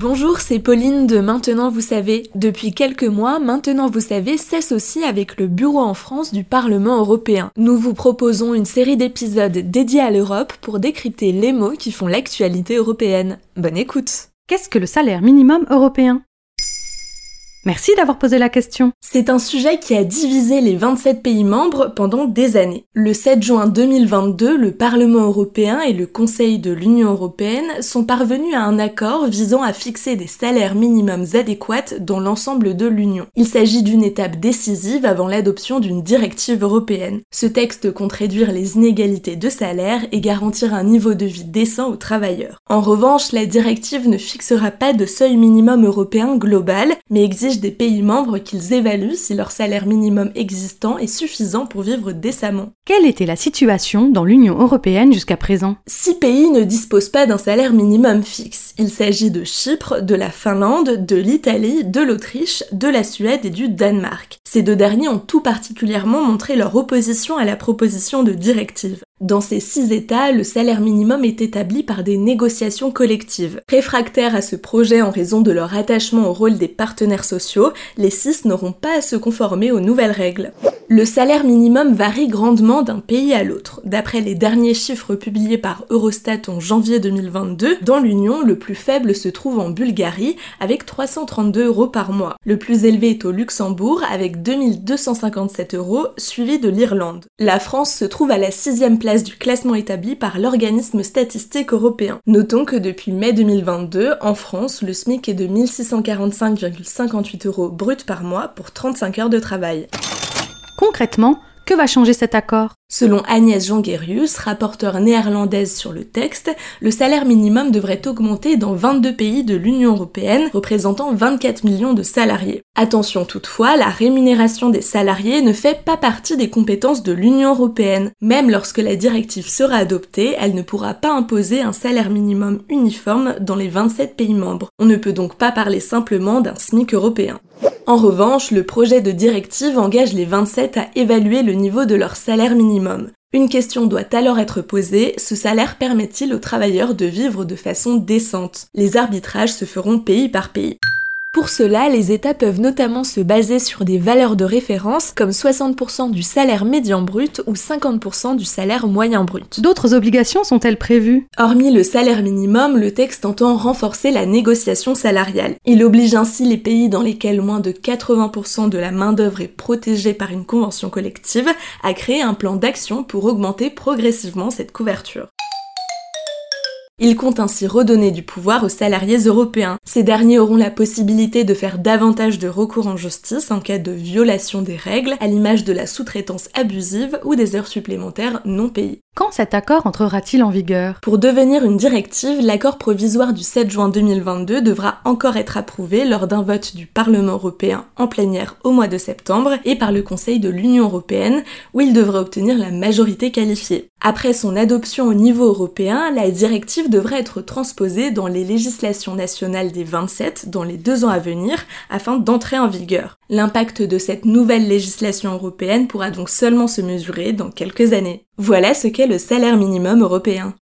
Bonjour, c'est Pauline de Maintenant vous savez. Depuis quelques mois, Maintenant vous savez s'associe avec le bureau en France du Parlement européen. Nous vous proposons une série d'épisodes dédiés à l'Europe pour décrypter les mots qui font l'actualité européenne. Bonne écoute. Qu'est-ce que le salaire minimum européen? Merci d'avoir posé la question. C'est un sujet qui a divisé les 27 pays membres pendant des années. Le 7 juin 2022, le Parlement européen et le Conseil de l'Union européenne sont parvenus à un accord visant à fixer des salaires minimums adéquats dans l'ensemble de l'Union. Il s'agit d'une étape décisive avant l'adoption d'une directive européenne. Ce texte compte réduire les inégalités de salaire et garantir un niveau de vie décent aux travailleurs. En revanche, la directive ne fixera pas de seuil minimum européen global, mais exige des pays membres qu'ils évaluent si leur salaire minimum existant est suffisant pour vivre décemment. Quelle était la situation dans l'Union européenne jusqu'à présent? Six pays ne disposent pas d'un salaire minimum fixe. Il s'agit de Chypre, de la Finlande, de l'Italie, de l'Autriche, de la Suède et du Danemark. Ces deux derniers ont tout particulièrement montré leur opposition à la proposition de directive. Dans ces six États, le salaire minimum est établi par des négociations collectives. Réfractaires à ce projet en raison de leur attachement au rôle des partenaires sociaux, les six n'auront pas à se conformer aux nouvelles règles. Le salaire minimum varie grandement d'un pays à l'autre. D'après les derniers chiffres publiés par Eurostat en janvier 2022, dans l'Union, le plus faible se trouve en Bulgarie avec 332 euros par mois. Le plus élevé est au Luxembourg avec 2257 euros, suivi de l'Irlande. La France se trouve à la sixième place du classement établi par l'organisme statistique européen. Notons que depuis mai 2022, en France, le SMIC est de 1645,58 euros brut par mois pour 35 heures de travail. Concrètement, que va changer cet accord? Selon Agnès Jongerius, rapporteure néerlandaise sur le texte, le salaire minimum devrait augmenter dans 22 pays de l'Union européenne, représentant 24 millions de salariés. Attention toutefois, la rémunération des salariés ne fait pas partie des compétences de l'Union européenne. Même lorsque la directive sera adoptée, elle ne pourra pas imposer un salaire minimum uniforme dans les 27 pays membres. On ne peut donc pas parler simplement d'un SMIC européen. En revanche, le projet de directive engage les 27 à évaluer le niveau de leur salaire minimum. Une question doit alors être posée, ce salaire permet-il aux travailleurs de vivre de façon décente? Les arbitrages se feront pays par pays. Pour cela, les États peuvent notamment se baser sur des valeurs de référence comme 60% du salaire médian brut ou 50% du salaire moyen brut. D'autres obligations sont-elles prévues? Hormis le salaire minimum, le texte entend renforcer la négociation salariale. Il oblige ainsi les pays dans lesquels moins de 80% de la main-d'œuvre est protégée par une convention collective à créer un plan d'action pour augmenter progressivement cette couverture. Il compte ainsi redonner du pouvoir aux salariés européens. Ces derniers auront la possibilité de faire davantage de recours en justice en cas de violation des règles, à l'image de la sous-traitance abusive ou des heures supplémentaires non payées. Quand cet accord entrera-t-il en vigueur? Pour devenir une directive, l'accord provisoire du 7 juin 2022 devra encore être approuvé lors d'un vote du Parlement européen en plénière au mois de septembre et par le Conseil de l'Union européenne où il devrait obtenir la majorité qualifiée. Après son adoption au niveau européen, la directive devrait être transposée dans les législations nationales des 27 dans les deux ans à venir afin d'entrer en vigueur. L'impact de cette nouvelle législation européenne pourra donc seulement se mesurer dans quelques années. Voilà ce qu'est le salaire minimum européen.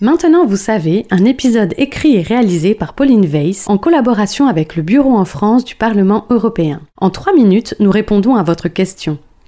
Maintenant, vous savez, un épisode écrit et réalisé par Pauline Weiss en collaboration avec le Bureau en France du Parlement européen. En trois minutes, nous répondons à votre question.